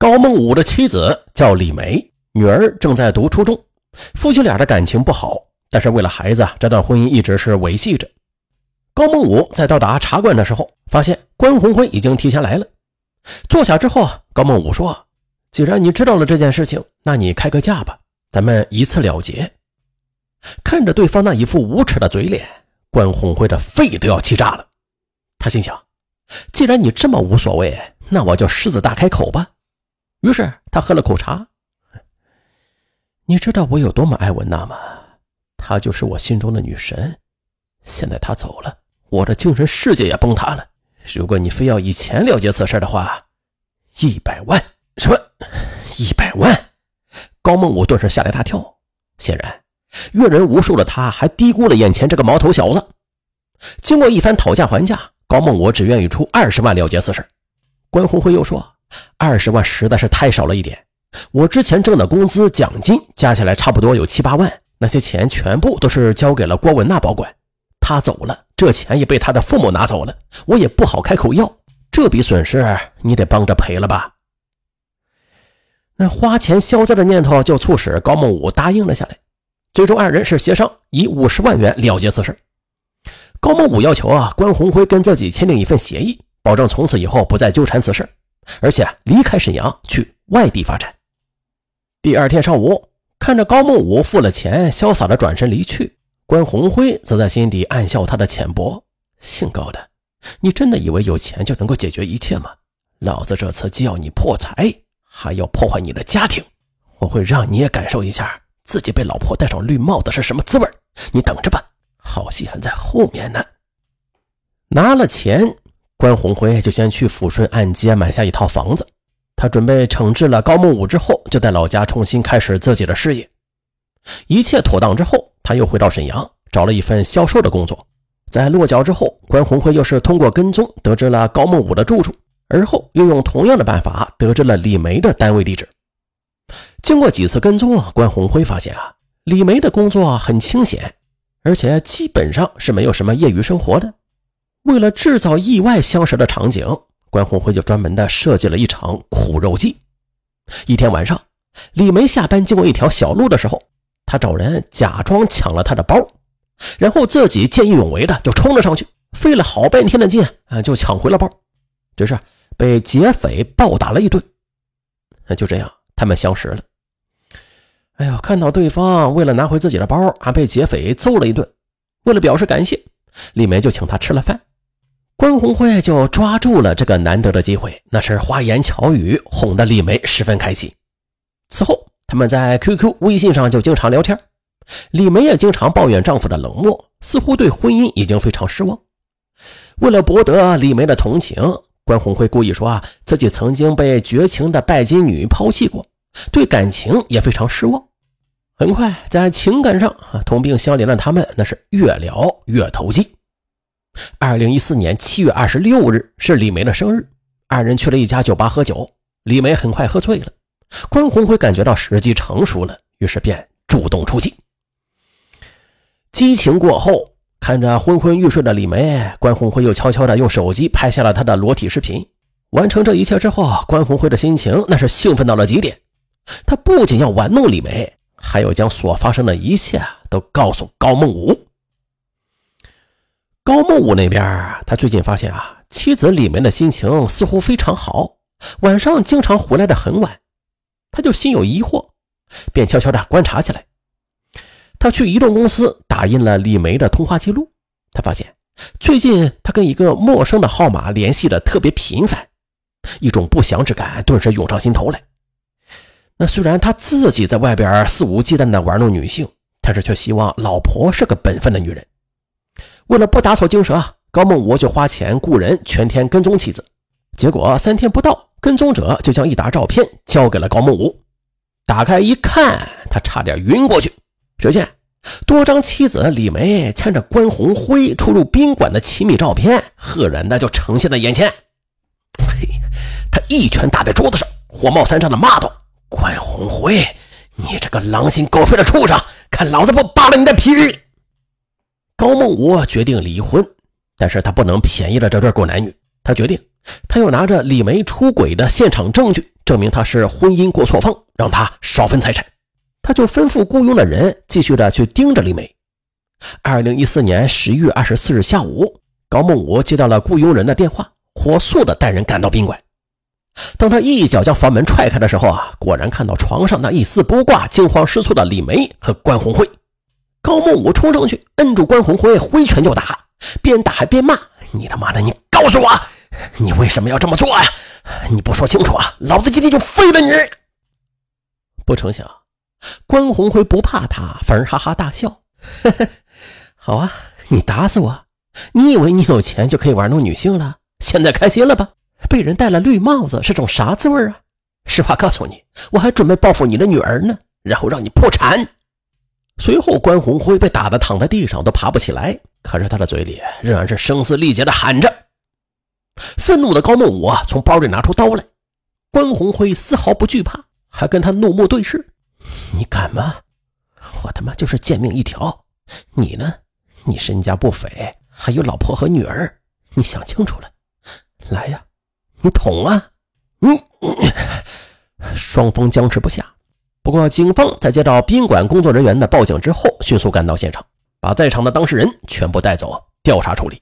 高梦武的妻子叫李梅，女儿正在读初中，夫妻俩的感情不好，但是为了孩子，这段婚姻一直是维系着。高梦武在到达茶馆的时候，发现关红辉已经提前来了。坐下之后，高梦武说：“既然你知道了这件事情，那你开个价吧，咱们一次了结。”看着对方那一副无耻的嘴脸，关红辉的肺都要气炸了。他心想：“既然你这么无所谓，那我就狮子大开口吧。”于是他喝了口茶。你知道我有多么爱文娜吗？她就是我心中的女神。现在她走了，我的精神世界也崩塌了。如果你非要以钱了结此事的话，一百万什么？一百万？高梦武顿时吓了一大跳。显然，阅人无数的他还低估了眼前这个毛头小子。经过一番讨价还价，高梦武只愿意出二十万了结此事。关红辉又说。二十万实在是太少了一点，我之前挣的工资、奖金加起来差不多有七八万，那些钱全部都是交给了郭文娜保管。她走了，这钱也被她的父母拿走了，我也不好开口要。这笔损失你得帮着赔了吧？那花钱消灾的念头就促使高梦武答应了下来。最终二人是协商以五十万元了结此事。高梦武要求啊，关红辉跟自己签订一份协议，保证从此以后不再纠缠此事。而且离开沈阳去外地发展。第二天上午，看着高梦武付了钱，潇洒的转身离去，关红辉则在心底暗笑他的浅薄。姓高的，你真的以为有钱就能够解决一切吗？老子这次既要你破财，还要破坏你的家庭。我会让你也感受一下自己被老婆戴上绿帽子是什么滋味。你等着吧，好戏还在后面呢。拿了钱。关红辉就先去抚顺按揭买下一套房子，他准备惩治了高木武之后，就在老家重新开始自己的事业。一切妥当之后，他又回到沈阳，找了一份销售的工作。在落脚之后，关红辉又是通过跟踪得知了高木武的住处，而后又用同样的办法得知了李梅的单位地址。经过几次跟踪啊，关红辉发现啊，李梅的工作很清闲，而且基本上是没有什么业余生活的。为了制造意外相识的场景，关红辉就专门的设计了一场苦肉计。一天晚上，李梅下班经过一条小路的时候，他找人假装抢了他的包，然后自己见义勇为的就冲了上去，费了好半天的劲啊，就抢回了包。只是被劫匪暴打了一顿。就这样，他们相识了。哎呀，看到对方为了拿回自己的包还，被劫匪揍了一顿，为了表示感谢，李梅就请他吃了饭。关红辉就抓住了这个难得的机会，那是花言巧语哄得李梅十分开心。此后，他们在 QQ、微信上就经常聊天。李梅也经常抱怨丈夫的冷漠，似乎对婚姻已经非常失望。为了博得李梅的同情，关红辉故意说啊自己曾经被绝情的拜金女抛弃过，对感情也非常失望。很快，在情感上啊同病相怜的他们，那是越聊越投机。二零一四年七月二十六日是李梅的生日，二人去了一家酒吧喝酒。李梅很快喝醉了，关红辉感觉到时机成熟了，于是便主动出击。激情过后，看着昏昏欲睡的李梅，关红辉又悄悄地用手机拍下了她的裸体视频。完成这一切之后，关红辉的心情那是兴奋到了极点。他不仅要玩弄李梅，还要将所发生的一切都告诉高梦武。高木武那边，他最近发现啊，妻子李梅的心情似乎非常好，晚上经常回来的很晚，他就心有疑惑，便悄悄的观察起来。他去移动公司打印了李梅的通话记录，他发现最近他跟一个陌生的号码联系的特别频繁，一种不祥之感顿时涌上心头来。那虽然他自己在外边肆无忌惮的玩弄女性，但是却希望老婆是个本分的女人。为了不打草惊蛇，高梦武就花钱雇人全天跟踪妻子。结果三天不到，跟踪者就将一沓照片交给了高梦武。打开一看，他差点晕过去。只见多张妻子李梅牵着关红辉出入宾馆的亲密照片，赫然的就呈现在眼前。嘿，他一拳打在桌子上，火冒三丈的骂道：“关红辉，你这个狼心狗肺的畜生，看老子不扒了你的皮！”高梦武决定离婚，但是他不能便宜了这对狗男女。他决定他又拿着李梅出轨的现场证据，证明他是婚姻过错方，让他少分财产。他就吩咐雇佣的人继续的去盯着李梅。二零一四年十一月二十四日下午，高梦武接到了雇佣人的电话，火速的带人赶到宾馆。当他一脚将房门踹开的时候啊，果然看到床上那一丝不挂、惊慌失措的李梅和关红辉。高梦武冲上去摁住关红辉，挥拳就打，边打还边骂：“你他妈的，你告诉我，你为什么要这么做呀？你不说清楚啊，老子今天就废了你！”不成想，关红辉不怕他，反而哈哈大笑：“呵呵，好啊，你打死我！你以为你有钱就可以玩弄女性了？现在开心了吧？”被人戴了绿帽子是种啥滋味啊？实话告诉你，我还准备报复你的女儿呢，然后让你破产。随后，关红辉被打得躺在地上都爬不起来，可是他的嘴里仍然是声嘶力竭地喊着。愤怒的高梦武，从包里拿出刀来，关红辉丝毫不惧怕，还跟他怒目对视：“你敢吗？我他妈就是贱命一条，你呢？你身家不菲，还有老婆和女儿，你想清楚了，来呀！”你捅啊！嗯，双方僵持不下。不过，警方在接到宾馆工作人员的报警之后，迅速赶到现场，把在场的当事人全部带走调查处理。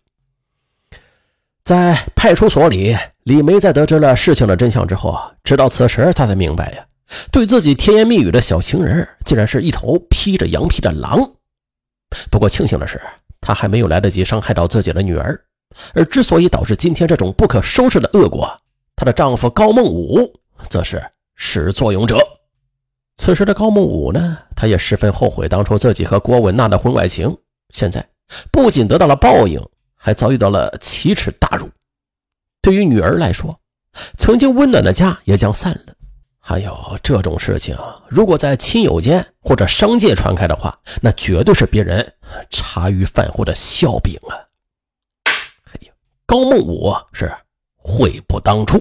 在派出所里，李梅在得知了事情的真相之后，直到此时，她才明白呀，对自己甜言蜜语的小情人，竟然是一头披着羊皮的狼。不过，庆幸的是，她还没有来得及伤害到自己的女儿。而之所以导致今天这种不可收拾的恶果，她的丈夫高梦武则是始作俑者。此时的高梦武呢，他也十分后悔当初自己和郭文娜的婚外情，现在不仅得到了报应，还遭遇到了奇耻大辱。对于女儿来说，曾经温暖的家也将散了。还有这种事情，如果在亲友间或者商界传开的话，那绝对是别人茶余饭后的笑柄啊！哎呀高梦武是悔不当初。